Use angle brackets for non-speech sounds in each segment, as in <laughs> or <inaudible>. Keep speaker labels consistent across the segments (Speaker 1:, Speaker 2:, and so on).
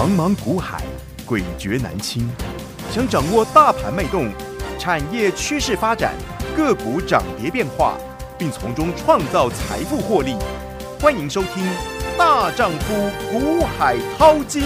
Speaker 1: 茫茫股海，诡谲难清。想掌握大盘脉动、产业趋势发展、个股涨跌变化，并从中创造财富获利，欢迎收听《大丈夫股海淘金》。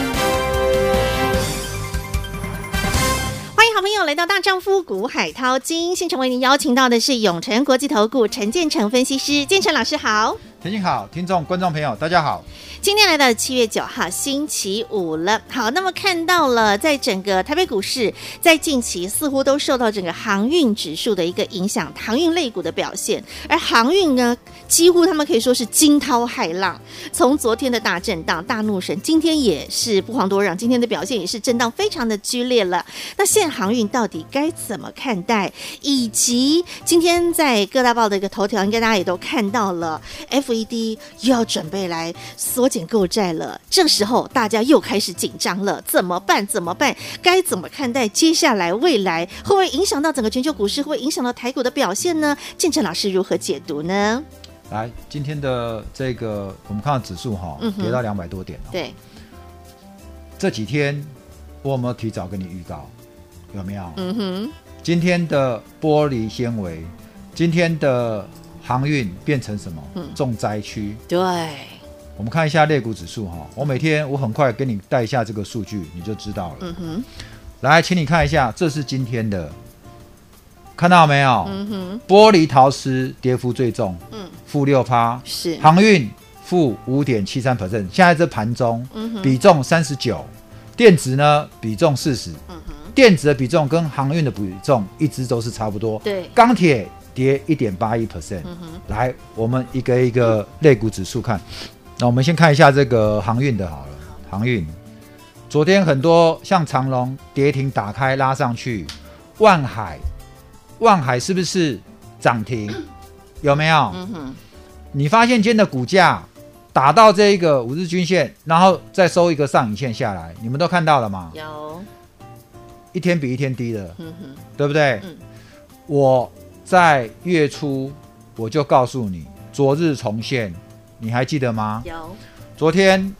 Speaker 2: 欢迎好朋友来到《大丈夫股海淘金》现场，为您邀请到的是永诚国际投顾陈建成分析师，建成老师好。
Speaker 3: 田心好，听众观众朋友大家好。
Speaker 2: 今天来到七月九号星期五了，好，那么看到了，在整个台北股市，在近期似乎都受到整个航运指数的一个影响，航运类股的表现，而航运呢，几乎他们可以说是惊涛骇浪，从昨天的大震荡、大怒神，今天也是不遑多让，今天的表现也是震荡非常的剧烈了。那现航运到底该怎么看待？以及今天在各大报的一个头条，应该大家也都看到了 F，FED 又要准备来缩。减购债了，这时候大家又开始紧张了，怎么办？怎么办？该怎么看待接下来未来？会不会影响到整个全球股市？会不会影响到台股的表现呢？建成老师如何解读呢？
Speaker 3: 来，今天的这个我们看到指数哈，跌到两百多点了。
Speaker 2: 对，
Speaker 3: 这几天我有没有提早跟你预告？有没有？
Speaker 2: 嗯哼。
Speaker 3: 今天的玻璃纤维，今天的航运变成什么？嗯，重灾区。
Speaker 2: 对。
Speaker 3: 我们看一下类股指数哈，我每天我很快给你带一下这个数据，你就知道了。
Speaker 2: 嗯哼，
Speaker 3: 来，请你看一下，这是今天的，看到没有？
Speaker 2: 嗯哼，
Speaker 3: 玻璃陶瓷跌幅最重，
Speaker 2: 嗯，
Speaker 3: 负六趴，
Speaker 2: 是。
Speaker 3: 航运负五点七三 percent，现在这盘中，
Speaker 2: 嗯哼，
Speaker 3: 比重三十九，电子呢比重四十，
Speaker 2: 嗯哼，
Speaker 3: 电子的比重跟航运的比重一直都是差不多，
Speaker 2: 对，
Speaker 3: 钢铁跌一点八一 percent，来，我们一个一个类股指数看。那我们先看一下这个航运的好了，航运，昨天很多像长龙跌停打开拉上去，万海，万海是不是涨停？有没有？
Speaker 2: 嗯哼，
Speaker 3: 你发现今天的股价打到这一个五日均线，然后再收一个上影线下来，你们都看到了吗？
Speaker 2: 有，
Speaker 3: 一天比一天低的，
Speaker 2: 嗯哼，
Speaker 3: 对不对？
Speaker 2: 嗯，
Speaker 3: 我在月初我就告诉你，昨日重现。你还记得吗？
Speaker 2: 有。
Speaker 3: 昨天，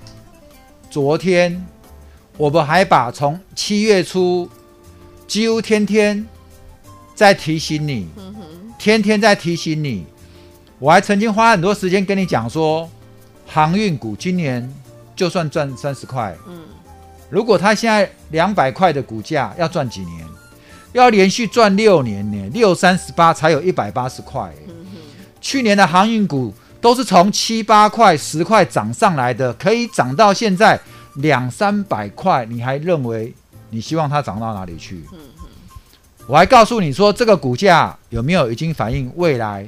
Speaker 3: 昨天我们还把从七月初几乎天天在提醒你，
Speaker 2: 嗯，
Speaker 3: 天天在提醒你。我还曾经花很多时间跟你讲说，航运股今年就算赚三十块，
Speaker 2: 嗯，
Speaker 3: 如果它现在两百块的股价要赚几年？要连续赚六年呢？六三十八才有一百八十
Speaker 2: 块。
Speaker 3: 去年的航运股。都是从七八块、十块涨上来的，可以涨到现在两三百块，你还认为你希望它涨到哪里去？我还告诉你说，这个股价有没有已经反映未来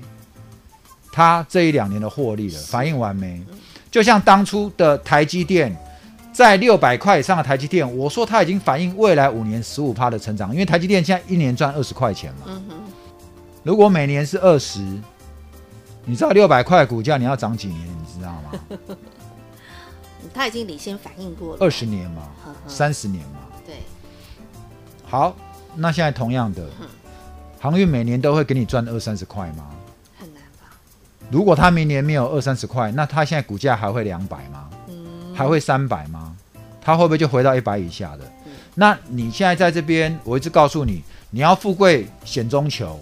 Speaker 3: 它这一两年的获利了？反映完没？就像当初的台积电，在六百块以上的台积电，我说它已经反映未来五年十五趴的成长，因为台积电现在一年赚二十块钱嘛。
Speaker 2: 嗯哼，
Speaker 3: 如果每年是二十。你知道六百块股价你要涨几年？你知道吗？<laughs>
Speaker 2: 他已经领先反应过了，
Speaker 3: 二十年嘛，三十年嘛。
Speaker 2: 对。
Speaker 3: 好，那现在同样的，航运每年都会给你赚二三十块吗？
Speaker 2: 很难吧。
Speaker 3: 如果它明年没有二三十块，那它现在股价还会两百吗？
Speaker 2: 嗯。
Speaker 3: 还会三百吗？他会不会就回到一百以下的？那你现在在这边，我一直告诉你，你要富贵险中求。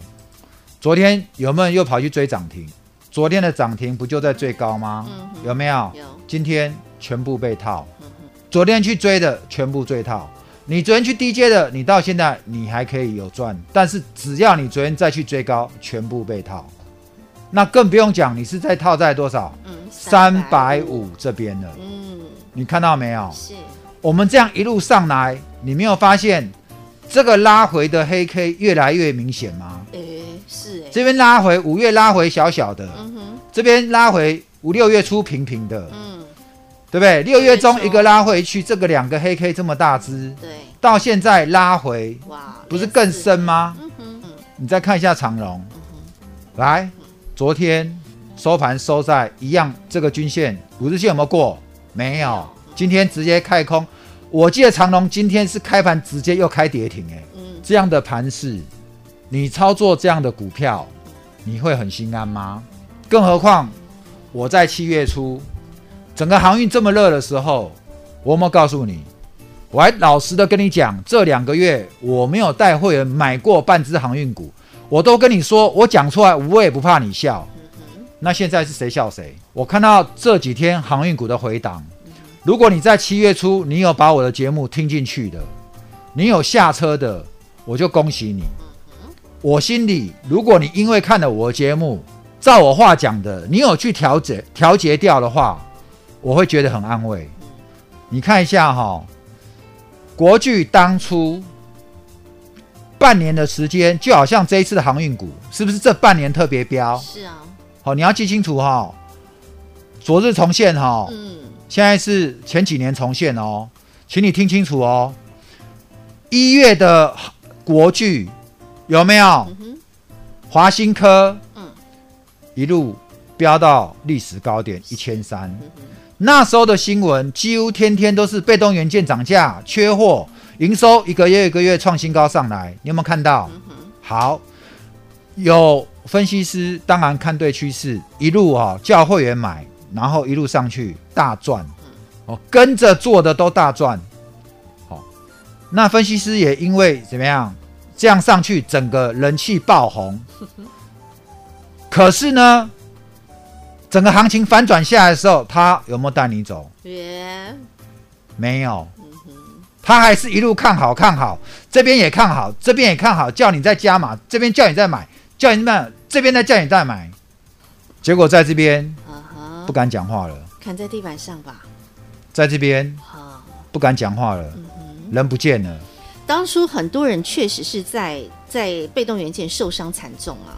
Speaker 3: 昨天有没有又跑去追涨停？昨天的涨停不就在最高吗？
Speaker 2: 嗯、
Speaker 3: 有没有？
Speaker 2: 有。
Speaker 3: 今天全部被套。
Speaker 2: 嗯、
Speaker 3: 昨天去追的全部追套。你昨天去低阶的，你到现在你还可以有赚，但是只要你昨天再去追高，全部被套。那更不用讲，你是在套在多少？
Speaker 2: 嗯，
Speaker 3: 三百五这边的。
Speaker 2: 嗯，
Speaker 3: 你看到没有？
Speaker 2: 是。
Speaker 3: 我们这样一路上来，你没有发现这个拉回的黑 K 越来越明显吗？
Speaker 2: 是哎，
Speaker 3: 这边拉回五月拉回小小的，
Speaker 2: 嗯哼，
Speaker 3: 这边拉回五六月初平平的，
Speaker 2: 嗯，
Speaker 3: 对不对？六月中一个拉回去，这个两个黑 K 这么大只，
Speaker 2: 对，
Speaker 3: 到现在拉回，
Speaker 2: 哇，
Speaker 3: 不是更深吗？
Speaker 2: 嗯哼，
Speaker 3: 你再看一下长龙，来，昨天收盘收在一样这个均线，五日线有没有过？没有，今天直接开空，我记得长隆今天是开盘直接又开跌停，哎，嗯，这样的盘势。你操作这样的股票，你会很心安吗？更何况我在七月初，整个航运这么热的时候，我有没有告诉你，我还老实的跟你讲，这两个月我没有带会员买过半只航运股，我都跟你说，我讲出来我也不怕你笑。那现在是谁笑谁？我看到这几天航运股的回档，如果你在七月初你有把我的节目听进去的，你有下车的，我就恭喜你。我心里，如果你因为看了我的节目，照我话讲的，你有去调节调节掉的话，我会觉得很安慰。你看一下哈，国巨当初半年的时间，就好像这一次的航运股，是不是这半年特别飙？
Speaker 2: 是啊。
Speaker 3: 好，你要记清楚哈。昨日重现哈，嗯，现在是前几年重现哦，请你听清楚哦。一月的国剧。有没有？华新科，嗯，一路飙到历史高点一千三。那时候的新闻几乎天天都是被动元件涨价、缺货、营收一个月一个月创新高上来。你有没有看到？好，有分析师当然看对趋势，一路啊叫会员买，然后一路上去大赚。哦，跟着做的都大赚。好，那分析师也因为怎么样？这样上去，整个人气爆红。<laughs> 可是呢，整个行情反转下来的时候，他有没有带你走？没有。他还是一路看好看好，这边也看好，这边也看好，叫你再加码，这边叫你再买，叫你买这边再叫你再买。结果在这边不敢讲话了，
Speaker 2: 砍在地板上吧。
Speaker 3: 在这边不敢讲话了，人不见了。
Speaker 2: 当初很多人确实是在在被动元件受伤惨重啊。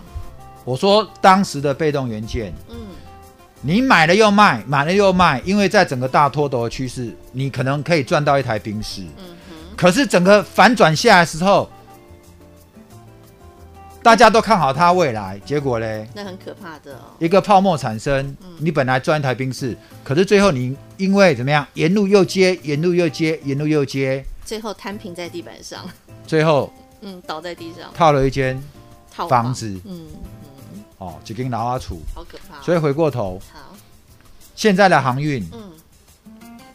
Speaker 3: 我说当时的被动元件，嗯，你买了又卖，买了又卖，因为在整个大脱头的趋势，你可能可以赚到一台冰室。可是整个反转下来的时候，大家都看好它未来，结果嘞，
Speaker 2: 那很可怕的哦。
Speaker 3: 一个泡沫产生，你本来赚一台宾士，可是最后你因为怎么样，沿路又接，沿路又接，沿路又接。
Speaker 2: 最后摊平在地板上，
Speaker 3: 最后
Speaker 2: 嗯倒在地上，
Speaker 3: 套了一间房。子，
Speaker 2: 嗯嗯，
Speaker 3: 哦，几间老阿楚，
Speaker 2: 好可怕。
Speaker 3: 所以回过头，
Speaker 2: 好，
Speaker 3: 现在的航运，嗯，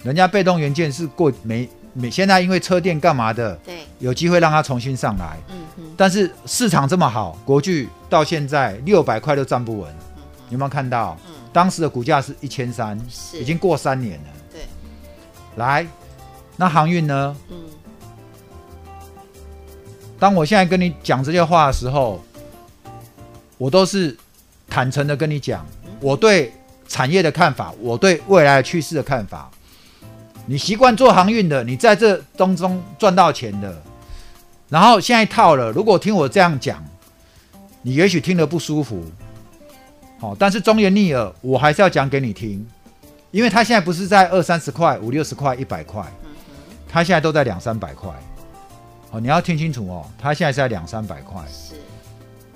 Speaker 3: 人家被动元件是过没没，现在因为车电干嘛的，
Speaker 2: 对，
Speaker 3: 有机会让它重新上来，嗯嗯。但是市场这么好，国巨到现在六百块都站不稳，有没有看到？嗯，当时的股价是一千三，是已经过三年了，
Speaker 2: 对，
Speaker 3: 来。那航运呢？嗯，当我现在跟你讲这些话的时候，我都是坦诚的跟你讲，我对产业的看法，我对未来的趋势的看法。你习惯做航运的，你在这当中赚到钱的，然后现在套了。如果听我这样讲，你也许听得不舒服。好，但是忠言逆耳，我还是要讲给你听，因为他现在不是在二三十块、五六十块、一百块。它现在都在两三百块，哦，你要听清楚哦，它现在是在两三百块，是，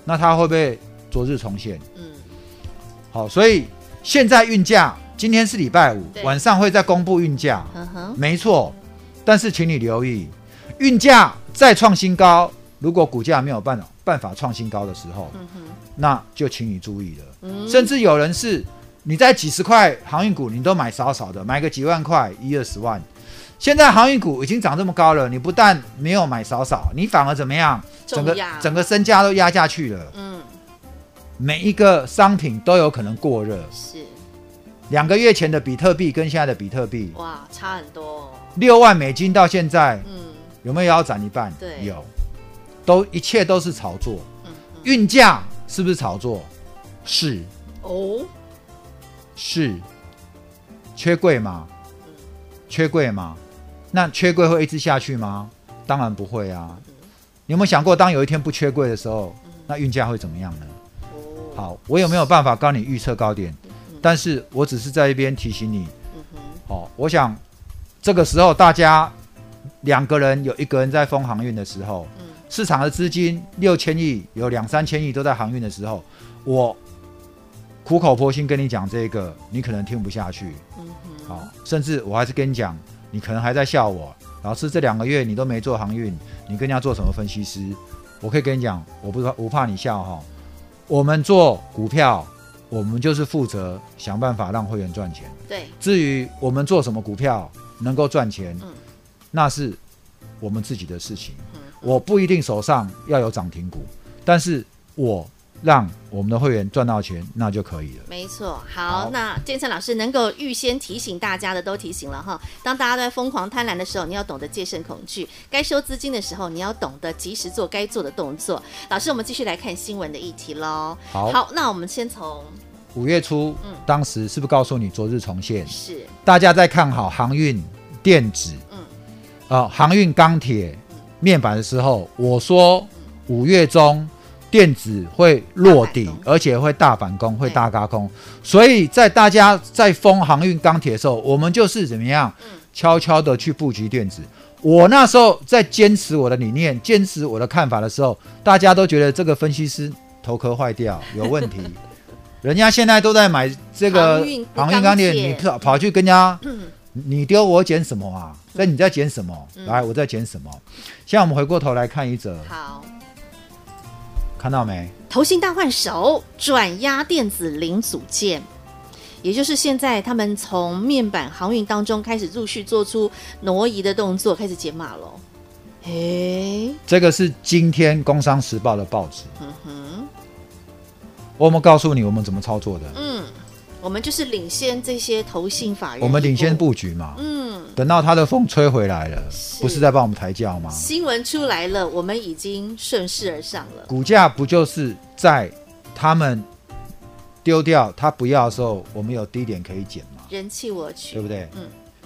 Speaker 3: 那它会不会昨日重现？嗯，好，所以现在运价，今天是礼拜五，晚上会再公布运价，没错，但是请你留意，运价再创新高，如果股价没有办法办法创新高的时候，嗯，那就请你注意了，嗯，甚至有人是你在几十块航运股，你都买少少的，买个几万块，一二十万。现在航运股已经涨这么高了，你不但没有买少少，你反而怎么样？整个整个身家都压下去了。嗯，每一个商品都有可能过热。是，两个月前的比特币跟现在的比特币，
Speaker 2: 哇，差很多哦。
Speaker 3: 六万美金到现在，嗯，有没有腰斩一半？
Speaker 2: 对，
Speaker 3: 有，都一切都是炒作。嗯，运价是不是炒作？是。哦，是，缺柜吗？缺柜吗？那缺柜会一直下去吗？当然不会啊！你有没有想过，当有一天不缺柜的时候，那运价会怎么样呢？好，我有没有办法帮你预测高点？但是我只是在一边提醒你。好，我想这个时候大家两个人有一个人在封航运的时候，市场的资金六千亿有两三千亿都在航运的时候，我苦口婆心跟你讲这个，你可能听不下去。好，甚至我还是跟你讲。你可能还在笑我，老师这两个月你都没做航运，你跟人家做什么分析师？我可以跟你讲，我不怕，我怕你笑哈。我们做股票，我们就是负责想办法让会员赚钱。
Speaker 2: 对，
Speaker 3: 至于我们做什么股票能够赚钱，嗯，那是我们自己的事情。
Speaker 2: 嗯
Speaker 3: 我不一定手上要有涨停股，但是我让我们的会员赚到钱，那就可以了。
Speaker 2: 没错，好，
Speaker 3: 好
Speaker 2: 那建成老师能够预先提醒大家的都提醒了哈。当大家都在疯狂贪婪的时候，你要懂得戒慎恐惧；该收资金的时候，你要懂得及时做该做的动作。老师，我们继续来看新闻的议题喽。
Speaker 3: 好
Speaker 2: 那我们先从
Speaker 3: 五月初，
Speaker 2: 嗯
Speaker 3: 当时是不是告诉你昨日重现？
Speaker 2: 是
Speaker 3: 大家在看好航运、电子，
Speaker 2: 嗯
Speaker 3: 呃，航运、钢铁、面板的时候，我说五月中电子会落底而且会大反攻，会大嘎空。所以在大家在封航运、钢铁的时候，我们就是怎么样，
Speaker 2: 嗯
Speaker 3: 悄悄的去布局电子。我那时候在坚持我的理念，坚持我的看法的时候，大家都觉得这个分析师头壳坏掉，<laughs> 有问题。人家现在都在买这个
Speaker 2: 航运
Speaker 3: 航运钢铁，你跑跑去跟人家。
Speaker 2: 嗯
Speaker 3: 你丢我捡什么啊？那你在捡什么？
Speaker 2: 嗯
Speaker 3: 来，我在捡什么？现在我们回过头来看一则，
Speaker 2: 好，
Speaker 3: 看到没？
Speaker 2: 投信大换手，转压电子零组件。也就是现在，他们从面板航运当中开始陆续做出挪移的动作，开始解码了。诶，
Speaker 3: 这个是今天《工商时报》的报纸。
Speaker 2: 嗯哼，
Speaker 3: 我们告诉你，我们怎么操作的。
Speaker 2: 嗯，我们就是领先这些投信法人，
Speaker 3: 我们领先，布局嘛。
Speaker 2: 嗯，
Speaker 3: 等到它的风吹回来了，
Speaker 2: 是
Speaker 3: 不是在帮我们抬轿吗？
Speaker 2: 新闻出来了，我们已经顺势而上了。
Speaker 3: 股价不就是在他们丢掉他不要的时候，我们有低点可以捡吗？
Speaker 2: 人气我取，
Speaker 3: 对不对？
Speaker 2: 嗯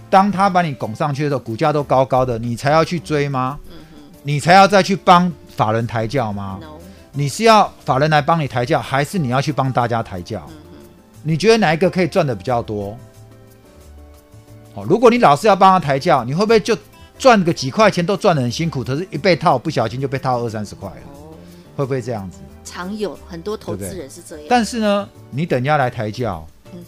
Speaker 3: 当他把你拱上去的时候，股价都高高的，你才要去追吗？
Speaker 2: 嗯
Speaker 3: 你才要再去帮法人抬轿
Speaker 2: 吗？，no，
Speaker 3: 你是要法人来帮你抬轿，还是你要去帮大家抬轿？
Speaker 2: 嗯
Speaker 3: 你觉得哪一个可以赚的比较多？哦，如果你老是要帮他抬轿，你会不会就赚个几块钱都赚得很辛苦？可是，一被套，不小心就被套二三十块了，
Speaker 2: 哦，
Speaker 3: 会不会这样子？
Speaker 2: 常有很多投
Speaker 3: 资
Speaker 2: 人是这样，
Speaker 3: 但是呢，你等人家来抬轿，
Speaker 2: 嗯，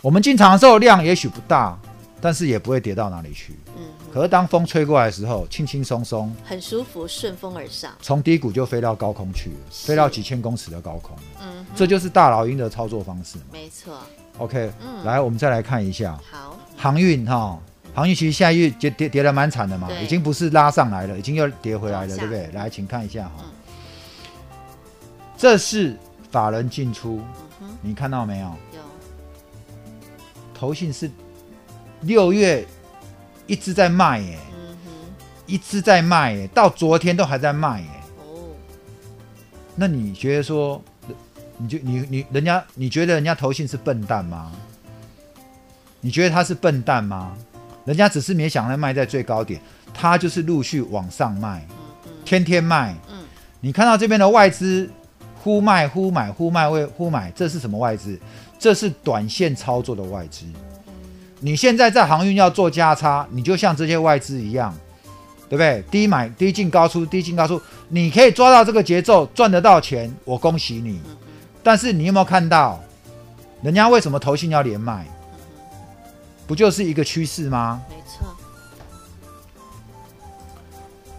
Speaker 3: 我们进场的时候量也许不大，但是也不会跌到哪里去。
Speaker 2: 嗯哼，
Speaker 3: 可是当风吹过来的时候，轻轻松松，
Speaker 2: 很舒服，顺风而上，
Speaker 3: 从低谷就飞到高空去了，飞到几千公尺的高空。
Speaker 2: 嗯哼，
Speaker 3: 这就是大老鹰的操作方式。嘛。
Speaker 2: 没错
Speaker 3: ，OK，、
Speaker 2: 嗯。
Speaker 3: 来，我们再来看一下。
Speaker 2: 好，
Speaker 3: 航运哈，航运其实下一月跌跌跌的蛮惨的嘛，已经不是拉上来了，已经又跌回来了，对不对？来，请看一下哈，
Speaker 2: 嗯。
Speaker 3: 这是法人进出，
Speaker 2: 嗯，
Speaker 3: 你看到没有？
Speaker 2: 有，
Speaker 3: 投信是六月一直在卖耶，
Speaker 2: 嗯，
Speaker 3: 一直在卖耶，到昨天都还在卖耶。
Speaker 2: 哦，
Speaker 3: 那你觉得说，你就你你人家你觉得人家投信是笨蛋吗？你觉得他是笨蛋吗？人家只是没想到卖在最高点，他就是陆续往上
Speaker 2: 卖，
Speaker 3: 天天卖。
Speaker 2: 嗯，
Speaker 3: 你看到这边的外资忽卖忽买忽卖未忽买，这是什么外资？这是短线操作的外资。你现在在航运要做加差，你就像这些外资一样，对不对？低买低进高出，低进高出，你可以抓到这个节奏，赚得到钱，我恭喜你。但是你有没有看到，人家为什么投信要连卖？
Speaker 2: 嗯哼，
Speaker 3: 不就是一个趋势吗？
Speaker 2: 没错，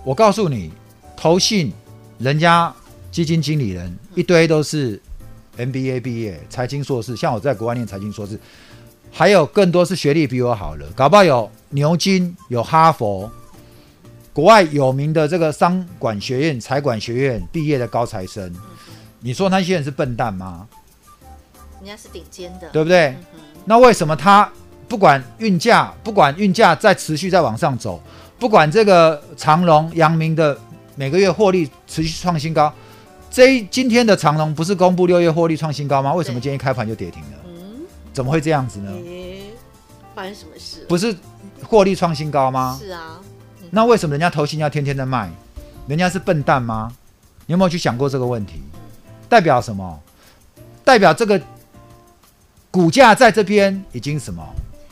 Speaker 3: 我告诉你，投信人家基金经理人一堆都是 MBA 毕业、财经硕士，像我在国外念财经硕士，还有更多是学历比我好的，搞不好有牛津、有哈佛，国外有名的这个商管学院、财管学院毕业的高材生。你说那些人是笨蛋吗？
Speaker 2: 人家是顶尖的，
Speaker 3: 对不对？
Speaker 2: 嗯，
Speaker 3: 那为什么他不管运价，不管运价在持续在往上走，不管这个长隆、阳明的每个月获利持续创新高，这一今天的长隆不是公布六月获利创新高吗？为什么今天一开盘就跌停了？
Speaker 2: 嗯，
Speaker 3: 怎么会这样子呢？
Speaker 2: 诶，发生什么事？
Speaker 3: 不是获利创新高吗？
Speaker 2: 是啊，
Speaker 3: 那为什么人家投信要天天的卖？人家是笨蛋吗？你有没有去想过这个问题？代表什么？代表这个股价在这边已经什么？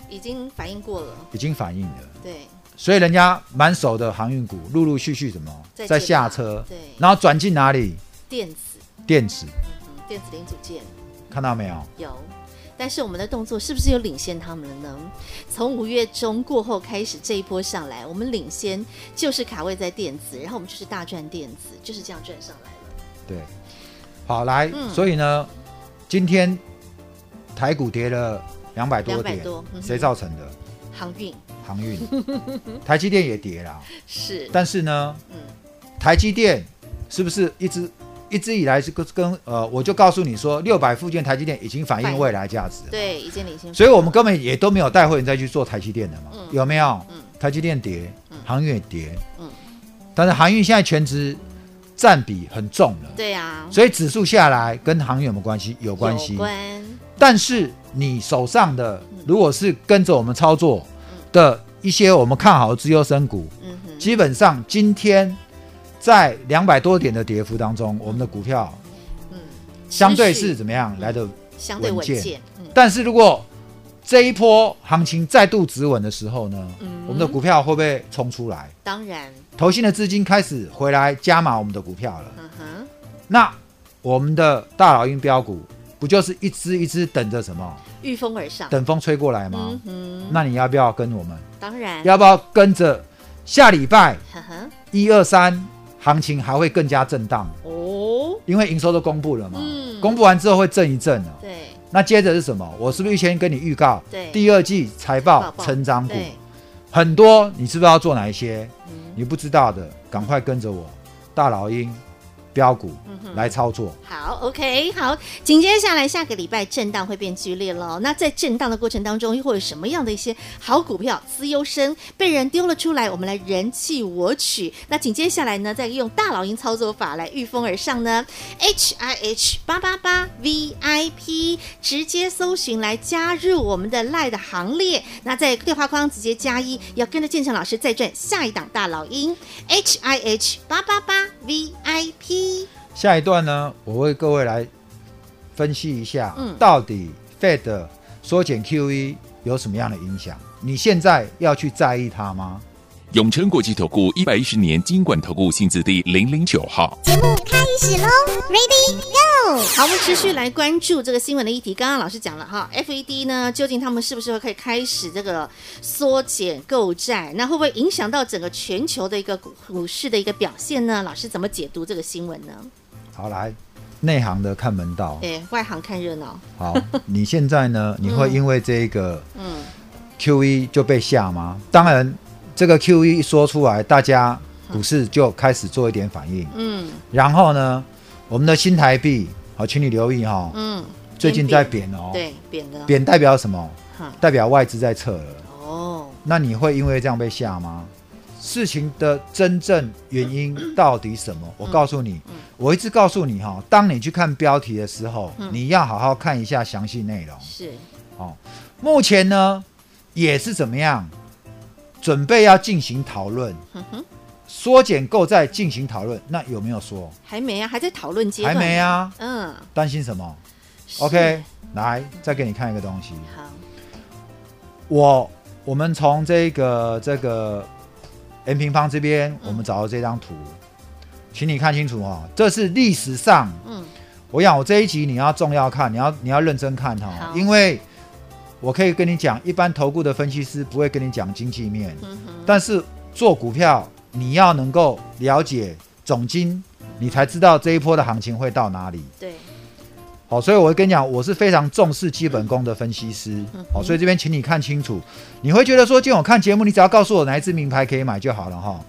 Speaker 2: 已经反应过了，
Speaker 3: 已经反应了。
Speaker 2: 对，
Speaker 3: 所以人家满手的航运股陆陆续续什么在下车，
Speaker 2: 对，
Speaker 3: 然后转进哪里？
Speaker 2: 电子，
Speaker 3: 电子，
Speaker 2: 嗯，电子零组件
Speaker 3: 看到没有？
Speaker 2: 有。但是我们的动作是不是有领先他们了呢？从五月中过后开始这一波上来，我们领先就是卡位在电子，然后我们就是大赚电子，就是这样赚上来了。
Speaker 3: 对，好来，
Speaker 2: 嗯。
Speaker 3: 所以呢，今天台股跌了两百多
Speaker 2: 200
Speaker 3: 点，
Speaker 2: 多嗯
Speaker 3: 谁造成的？
Speaker 2: 航运，
Speaker 3: 航运，<laughs> 台积电也跌了，<laughs>
Speaker 2: 是，
Speaker 3: 但是呢，
Speaker 2: 嗯，
Speaker 3: 台积电是不是一直一直以来是跟跟呃，我就告诉你说，六百附件台积电已经反映未来价值了，
Speaker 2: 对，已经领先，
Speaker 3: 所以我们根本也都没有带会员再去做台积电的嘛，
Speaker 2: 嗯
Speaker 3: 有没有？
Speaker 2: 嗯。
Speaker 3: 台积电跌，航运也跌，
Speaker 2: 嗯。
Speaker 3: 但是航运现在全值占比很重了，
Speaker 2: 对啊，
Speaker 3: 所以指数下来跟航运有没有关系？有关
Speaker 2: 系。关，
Speaker 3: 但是你手上的如果是跟着我们操作的一些我们看好的资优生股，
Speaker 2: 嗯哼，
Speaker 3: 基本上今天在两百多点的跌幅当中，我们的股票
Speaker 2: 嗯，
Speaker 3: 相
Speaker 2: 对
Speaker 3: 是怎么样来的？
Speaker 2: 相对稳
Speaker 3: 稳健但是如果这一波行情再度止稳的时候呢，
Speaker 2: 嗯
Speaker 3: 我们的股票会不会冲出来？
Speaker 2: 当然，
Speaker 3: 投信的资金开始回来加码我们的股票了。
Speaker 2: 嗯哼，
Speaker 3: 那我们的大老鹰标股不就是一只一只等着什么？
Speaker 2: 御风而上，
Speaker 3: 等风吹过来吗？
Speaker 2: 嗯哼，
Speaker 3: 那你要不要跟我们？
Speaker 2: 当然，
Speaker 3: 要不要跟着下礼拜一二三行情还会更加震荡？
Speaker 2: 哦，
Speaker 3: 因为营收都公布了嘛，
Speaker 2: 嗯
Speaker 3: 公布完之后会震一震的。
Speaker 2: 对
Speaker 3: 那接着是什么？我是不是先跟你预告？
Speaker 2: 对
Speaker 3: 第二季
Speaker 2: 财报
Speaker 3: 成长股，很多，你知不知道做哪一些？
Speaker 2: 嗯
Speaker 3: 你不知道的，赶快跟着我大老鹰标股来操作。
Speaker 2: 好，OK，好，紧接下来下个礼拜震荡会变剧烈了。那在震荡的过程当中，又会有什么样的一些好股票、资优生被人丢了出来，我们来人气我取。那紧接下来呢，再用大老鹰操作法来御风而上呢？H I H 八八八 V I P 直接搜寻来加入我们的赖的行列。那在对话框直接加一，要跟着建成老师再赚下一档大老鹰 H I H 八八八 V I P。
Speaker 3: 下一段呢，我为各位来分析一下，
Speaker 2: 嗯
Speaker 3: 到底 Fed 缩减 QE 有什么样的影响？你现在要去在意它吗？
Speaker 4: 永诚国际投顾一百一十年金管投顾性质第零零九号。
Speaker 2: 好，我们持续来关注这个新闻的议题。刚刚老师讲了哈，FED 呢，究竟他们是不是会可以开始这个缩减购债？那会不会影响到整个全球的一个股股市的一个表现呢？老师怎么解读这个新闻呢？
Speaker 3: 好，来内行的看门道。
Speaker 2: 哎，外行看热闹。
Speaker 3: 好，你现在呢？<laughs> 你会因为这个
Speaker 2: 嗯
Speaker 3: QE 就被吓吗？当然，这个 QE 一说出来，大家股市就开始做一点反应。
Speaker 2: 嗯
Speaker 3: 然后呢，我们的新台币，好，请你留意哈、
Speaker 2: 嗯，
Speaker 3: 最近在贬哦。
Speaker 2: 对，贬的。
Speaker 3: 贬代表什么？
Speaker 2: 哈
Speaker 3: 代表外资在撤了。
Speaker 2: 哦，
Speaker 3: 那你会因为这样被吓吗？事情的真正原因 <coughs> 到底什么？我告诉你，我一直告诉你哈，当你去看标题的时候，你要好好看一下详细内容。
Speaker 2: 是，
Speaker 3: 哦，目前呢也是怎么样，准备要进行
Speaker 2: 讨论，
Speaker 3: 缩减购债进行讨论。那有没有说？
Speaker 2: 还没啊，还在讨论阶段。
Speaker 3: 还没。啊？
Speaker 2: 嗯
Speaker 3: 担心什
Speaker 2: 么
Speaker 3: ？OK，来再给你看一个东西。
Speaker 2: 好，
Speaker 3: 我我们从这个这个 M 平方这边，我们找到这张图，请你看清楚哈、哦，这是历史上，
Speaker 2: 嗯
Speaker 3: 我想我这一集你要重要看，你要你要认真看哈、
Speaker 2: 好
Speaker 3: 因为我可以跟你讲，一般投顾的分析师不会跟你讲经济面，
Speaker 2: 嗯哼，
Speaker 3: 但是做股票你要能够了解总金，你才知道这一波的行情会到哪里。
Speaker 2: 对，
Speaker 3: 好，所以我会跟你讲，我是非常重视基本功的分析师。
Speaker 2: 嗯
Speaker 3: 好，所以这边请你看清楚，你会觉得说，今天我看节目，你只要告诉我哪一支名牌可以买就好了哈。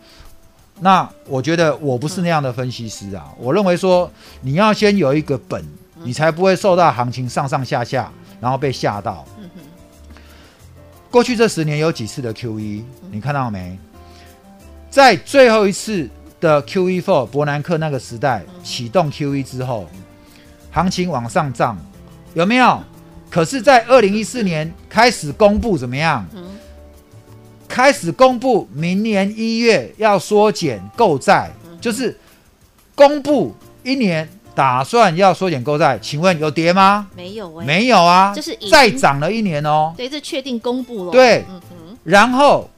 Speaker 3: 那我觉得我不是那样的分析师啊，我认为说你要先有一个本，你才不会受到行情上上下下，然后被吓到。过去这十年有几次的 QE，你看到没？在最后一次的 QE four 伯南克那个时代启动 QE 之后，行情往上涨，有没有？可是，在二零一四年开始公布怎么样？
Speaker 2: 嗯
Speaker 3: 开始公布明年一月要缩减购债，就是公布一年打算要缩减购债，请问有跌吗？
Speaker 2: 没有哎，
Speaker 3: 没有啊，
Speaker 2: 就是
Speaker 3: 再涨了一年哦。
Speaker 2: 对，这确定公布了。
Speaker 3: 对
Speaker 2: 嗯，
Speaker 3: 然后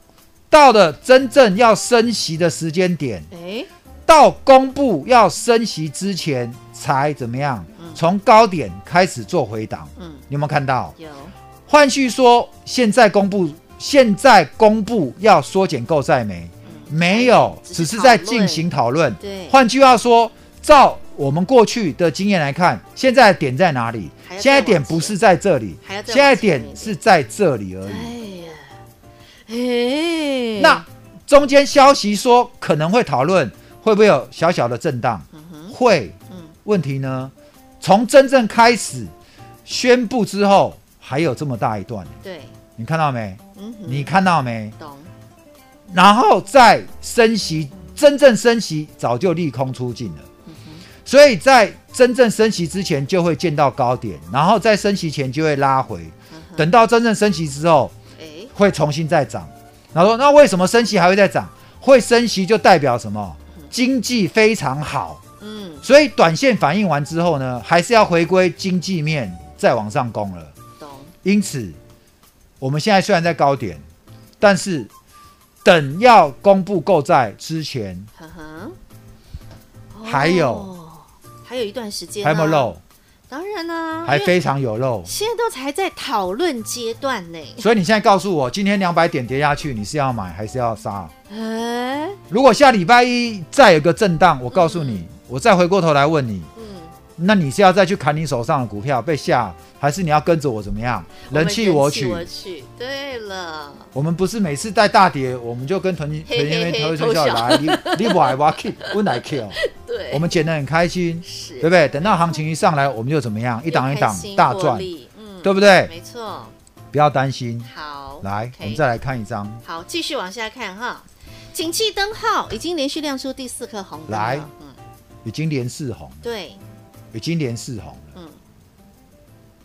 Speaker 3: 到了真正要升息的时间点，
Speaker 2: 哎，
Speaker 3: 到公布要升息之前才怎么样？从高点开始做回档，
Speaker 2: 嗯，
Speaker 3: 你有没有看到？
Speaker 2: 有，
Speaker 3: 换句说，现在公布，现在公布要缩减购债没？没有，
Speaker 2: 只是
Speaker 3: 在进行讨论。
Speaker 2: 对，
Speaker 3: 换句话说，照我们过去的经验来看，现在点在哪
Speaker 2: 里
Speaker 3: 现在
Speaker 2: 点
Speaker 3: 不是在
Speaker 2: 这里
Speaker 3: 现在点是在这里而已。那中间消息说可能会讨论会不会有小小的震荡，
Speaker 2: 嗯哼，
Speaker 3: 会。
Speaker 2: 嗯，
Speaker 3: 问题呢？从真正开始宣布之后，还有这么大一段，
Speaker 2: 对，
Speaker 3: 你看到没？
Speaker 2: 嗯哼，
Speaker 3: 你看到没？
Speaker 2: 懂，
Speaker 3: 然后再升息，真正升息早就利空出尽了。所以在真正升息之前就会见到高点，然后在升息前就会拉回，等到真正升息之后
Speaker 2: 哎，
Speaker 3: 会重新再涨。然后说，那为什么升息还会再涨？会升息就代表什么？经济非常好。
Speaker 2: 嗯，
Speaker 3: 所以短线反应完之后呢，还是要回归经济面再往上攻了。
Speaker 2: 懂，
Speaker 3: 因此，我们现在虽然在高点，但是等要公布购债之前，
Speaker 2: 呵呵，
Speaker 3: 还有
Speaker 2: 哦还有一段时间，
Speaker 3: 还有没有漏？
Speaker 2: 当然啦，
Speaker 3: 还非常有肉。
Speaker 2: 现在都才在讨论阶段呢。
Speaker 3: 所以你现在告诉我，今天两百点跌下去，你是要买还是要杀？
Speaker 2: 哎，
Speaker 3: 如果下礼拜一再有个震荡，我告诉你，我再回过头来问你，
Speaker 2: 嗯，
Speaker 3: 那你是要再去砍你手上的股票被下，还是你要跟着我怎么样？人气我取。
Speaker 2: 我取。对了，
Speaker 3: 我们不是每次带大跌，我们就跟屯屯
Speaker 2: 嘿嘿嘿
Speaker 3: 员投
Speaker 2: 偷笑
Speaker 3: 来，你 <laughs> 你不爱我 keep，我来 kill，
Speaker 2: 对，
Speaker 3: 我们捡得很开心，
Speaker 2: 是
Speaker 3: 对不对？等到行情一上来，我们就怎么样？一档一
Speaker 2: 档
Speaker 3: 大
Speaker 2: 赚，嗯，
Speaker 3: 对不对？
Speaker 2: 没错。
Speaker 3: 不要担心。
Speaker 2: 好，来，
Speaker 3: 我们再来看一张。
Speaker 2: 好，继续往下看哈。景气灯号已经连续亮出第四颗红
Speaker 3: 来
Speaker 2: 嗯，
Speaker 3: 已经连四红了，
Speaker 2: 对，
Speaker 3: 已经连四红了，
Speaker 2: 嗯，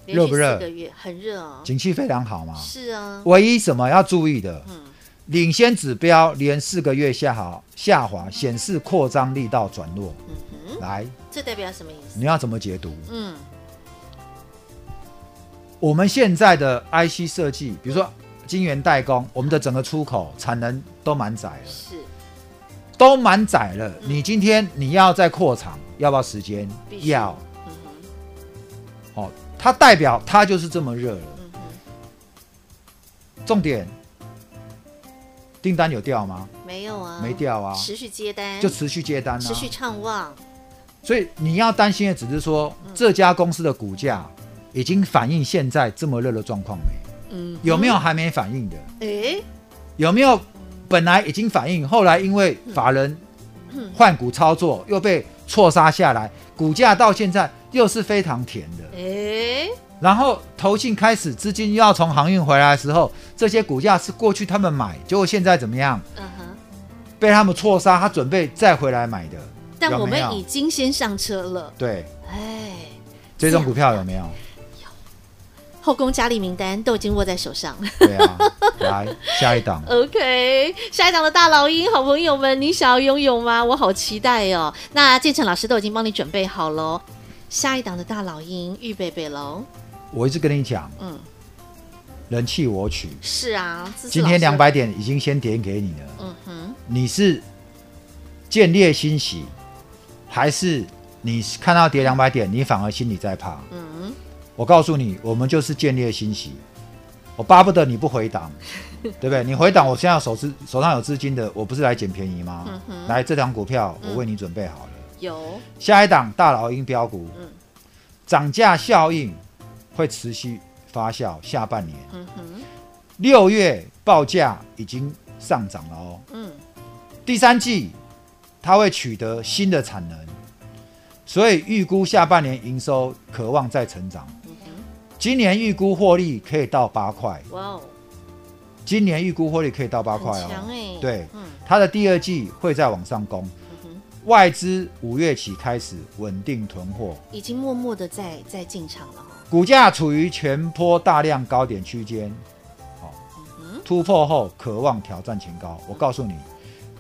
Speaker 3: 热不
Speaker 2: 热？四个月很热哦。
Speaker 3: 景气非常好嘛。
Speaker 2: 是啊，
Speaker 3: 唯一什么要注意的，
Speaker 2: 嗯，
Speaker 3: 领先指标连四个月下滑，下滑显示扩张力道转弱。
Speaker 2: 嗯哼，
Speaker 3: 来，
Speaker 2: 这代表什么意思？
Speaker 3: 你要怎么解读？
Speaker 2: 嗯，
Speaker 3: 我们现在的 IC 设计，比如说晶圆代工，我们的整个出口产能都满载了，
Speaker 2: 是
Speaker 3: 都满载了。你今天你要再扩厂，要不要
Speaker 2: 时间
Speaker 3: 要。哦，它代表它就是这么热了。
Speaker 2: 嗯，
Speaker 3: 重点，订单有掉吗？
Speaker 2: 没有啊，
Speaker 3: 没掉啊，
Speaker 2: 持续接单，
Speaker 3: 就持续接单啊。
Speaker 2: 持续畅旺，
Speaker 3: 所以你要担心的只是说，这家公司的股价已经反映现在这么热的状况没？
Speaker 2: 嗯，
Speaker 3: 有没有还没反应的？
Speaker 2: 哎，
Speaker 3: 有没有本来已经反应，后来因为法人换股操作又被错杀下来，股价到现在又是非常甜的。
Speaker 2: 哎，
Speaker 3: 然后投信开始资金又要从航运回来的时候，这些股价是过去他们买，结果现在怎么样？
Speaker 2: 嗯哼，
Speaker 3: 被他们错杀，他准备再回来买的。
Speaker 2: 但我们已经先上车了，
Speaker 3: 对，
Speaker 2: 哎，
Speaker 3: 这种股票有没有？
Speaker 2: 后宫佳丽名单都已经握在手上。
Speaker 3: 对啊，来下一档。<laughs>
Speaker 2: OK，下一档的大老鹰，好朋友们，你想要拥有吗？我好期待哦。那建成老师都已经帮你准备好喽。下一档的大老鹰，预备备喽。
Speaker 3: 我一直跟你讲，
Speaker 2: 嗯，
Speaker 3: 人弃我取。
Speaker 2: 是啊，
Speaker 3: 今天两百点已经先点给你了，
Speaker 2: 嗯哼，
Speaker 3: 你是见猎欣喜，还是你看到跌两百点，你反而心里在怕？
Speaker 2: 嗯，
Speaker 3: 我告诉你，我们就是建立欣喜。我巴不得你不回档，<laughs> 对不对？你回档，我现在手资手上有资金的，我不是来捡便宜吗？
Speaker 2: 嗯
Speaker 3: 来，这档股票我为你准备好了。
Speaker 2: 有，
Speaker 3: 下一档大老鹰标股，
Speaker 2: 嗯
Speaker 3: 涨价效应会持续发酵，下半年
Speaker 2: 嗯哼，
Speaker 3: 六月报价已经上涨了哦。
Speaker 2: 嗯，
Speaker 3: 第三季它会取得新的产能，所以预估下半年营收渴望再成
Speaker 2: 长。
Speaker 3: 今年预估获利可以到八块，
Speaker 2: 哇哦，
Speaker 3: 今年预估获利可以到八
Speaker 2: 块
Speaker 3: 哦。
Speaker 2: 哎，
Speaker 3: 对，
Speaker 2: 嗯。
Speaker 3: 它的第二季会再往上攻。
Speaker 2: 嗯，
Speaker 3: 外资五月起开始稳定囤货，
Speaker 2: 已经默默的在在进场了哦。
Speaker 3: 股价处于全坡大量高点区间，好、
Speaker 2: 嗯
Speaker 3: 突破后渴望挑战前高。我告诉你，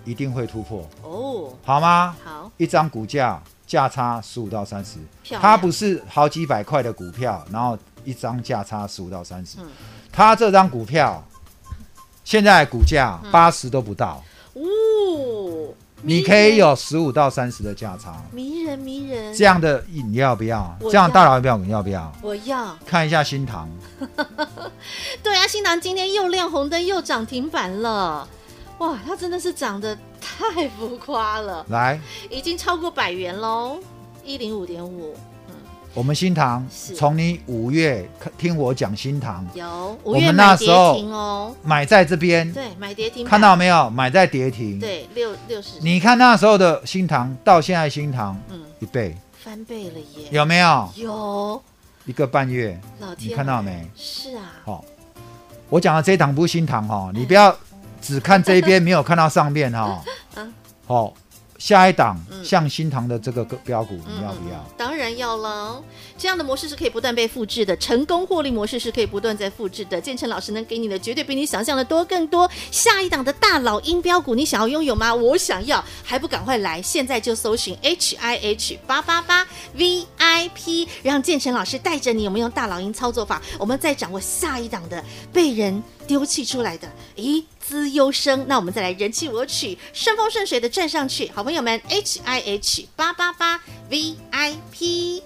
Speaker 3: 一定会突破，
Speaker 2: 哦，
Speaker 3: 好吗？
Speaker 2: 好，
Speaker 3: 一张股价价差十五到三十，它不是好几百块的股票，然后一张价差十五到三十、
Speaker 2: 嗯
Speaker 3: 它这张股票现在股价八十都不到，
Speaker 2: 哦，
Speaker 3: 你可以有十五到三十的价差，
Speaker 2: 迷人迷人，
Speaker 3: 这样的你要不要？
Speaker 2: 我
Speaker 3: 这样大
Speaker 2: 要
Speaker 3: 不要你要？不要？
Speaker 2: 我要。
Speaker 3: 看一下新塘，<laughs>
Speaker 2: 对啊，新塘今天又亮红灯又涨停板了，哇，它真的是涨得太浮夸了，
Speaker 3: 来，
Speaker 2: 已经超过百元喽，一零五点五，
Speaker 3: 我们新唐
Speaker 2: 是。
Speaker 3: 从你五月听我讲新塘，
Speaker 2: 有五
Speaker 3: 我们
Speaker 2: 月
Speaker 3: 那时候
Speaker 2: 停哦，
Speaker 3: 买在这边，
Speaker 2: 对，买跌停，
Speaker 3: 看到没有？买在跌停。
Speaker 2: 对六六十，
Speaker 3: 你看那时候的新塘到现在新塘
Speaker 2: 嗯。
Speaker 3: 一倍，
Speaker 2: 翻倍了耶，
Speaker 3: 有没有？
Speaker 2: 有，
Speaker 3: 一个半月，
Speaker 2: 老天，
Speaker 3: 你看到没？
Speaker 2: 是啊，
Speaker 3: 好、我讲的这一档不是新塘哈，你不要只看这一边，没有看到上面哈。<laughs> 好，下一档
Speaker 2: 嗯
Speaker 3: 像新塘的这个个标股，你要不要？
Speaker 2: 当然要了，这样的模式是可以不断被复制的，成功获利模式是可以不断在复制的。建成老师能给你的绝对比你想象的多更多。下一档的大老鹰标股，你想要拥有吗？我想要，还不赶快来！现在就搜寻 H I H 八八八 V I P，让建成老师带着你，我们用大老鹰操作法，我们再掌握下一档的被人丢弃出来的，咦，资优生。那我们再来人气我取，顺风顺水的赚上去，好朋友们 H I H 八八八 V I P。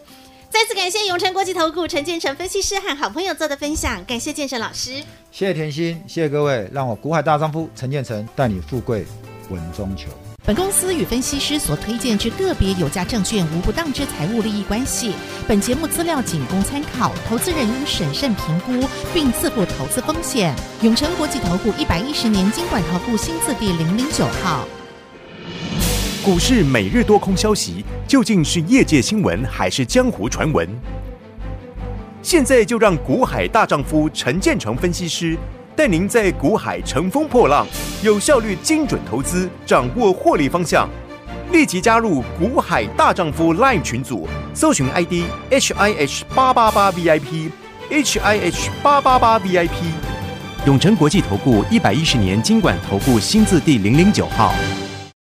Speaker 2: 再次感谢永诚国际投顾陈建成分析师和好朋友做的分享，感谢建成老师。
Speaker 3: 谢谢甜心，谢谢各位，让我股海大丈夫陈建成带你富贵稳中求。
Speaker 5: 本公司与分析师所推荐之个别有价证券无不当之财务利益关系。本节目资料仅供参考，投资人应审慎评估并自负投资风险。永诚国际投顾一百一十年金管投顾新字第零零九号。
Speaker 1: 股市每日多空消息，究竟是业界新闻还是江湖传闻？现在就让股海大丈夫陈建成分析师带您在股海乘风破浪，有效率、精准投资，掌握获利方向。立即加入股海大丈夫 LINE 群组，搜寻 ID H I H 八八八 V I P H I H 八八八 V I P。永诚国际投顾一百一十年金管投顾新字第零零九号。